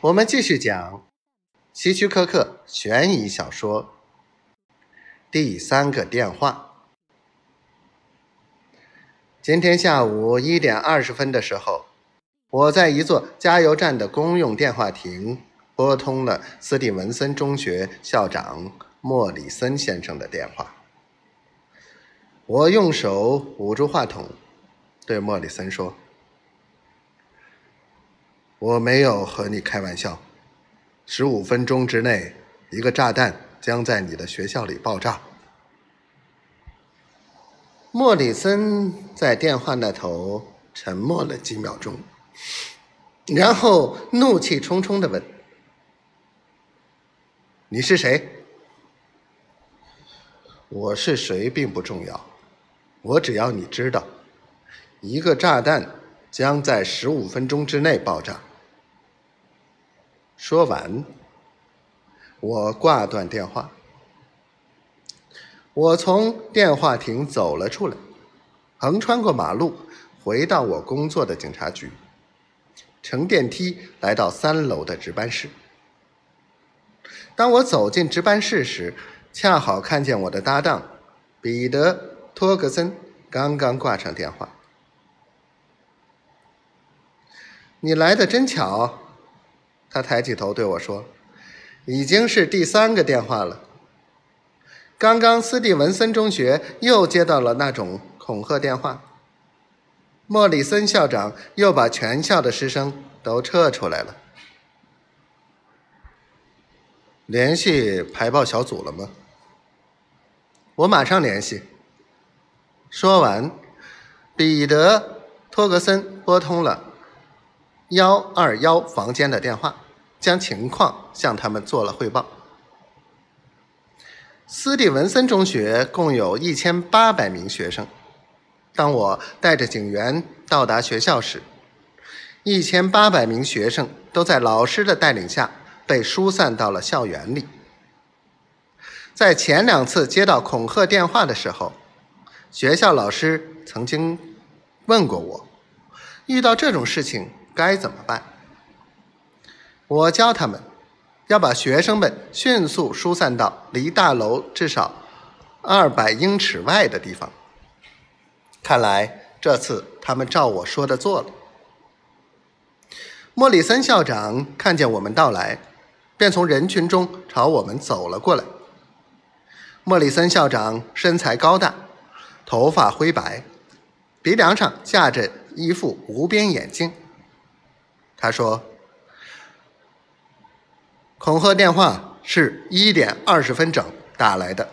我们继续讲希区柯克悬疑小说第三个电话。今天下午一点二十分的时候，我在一座加油站的公用电话亭拨通了斯蒂文森中学校长莫里森先生的电话。我用手捂住话筒，对莫里森说。我没有和你开玩笑。十五分钟之内，一个炸弹将在你的学校里爆炸。莫里森在电话那头沉默了几秒钟，然后怒气冲冲地问：“你是谁？”“我是谁并不重要，我只要你知道，一个炸弹将在十五分钟之内爆炸。”说完，我挂断电话。我从电话亭走了出来，横穿过马路，回到我工作的警察局，乘电梯来到三楼的值班室。当我走进值班室时，恰好看见我的搭档彼得·托格森刚刚挂上电话。你来的真巧。他抬起头对我说：“已经是第三个电话了。刚刚斯蒂文森中学又接到了那种恐吓电话。莫里森校长又把全校的师生都撤出来了。联系排爆小组了吗？我马上联系。”说完，彼得·托格森拨通了。幺二幺房间的电话，将情况向他们做了汇报。斯蒂文森中学共有一千八百名学生。当我带着警员到达学校时，一千八百名学生都在老师的带领下被疏散到了校园里。在前两次接到恐吓电话的时候，学校老师曾经问过我，遇到这种事情。该怎么办？我教他们要把学生们迅速疏散到离大楼至少二百英尺外的地方。看来这次他们照我说的做了。莫里森校长看见我们到来，便从人群中朝我们走了过来。莫里森校长身材高大，头发灰白，鼻梁上架着一副无边眼镜。他说：“恐吓电话是一点二十分整打来的。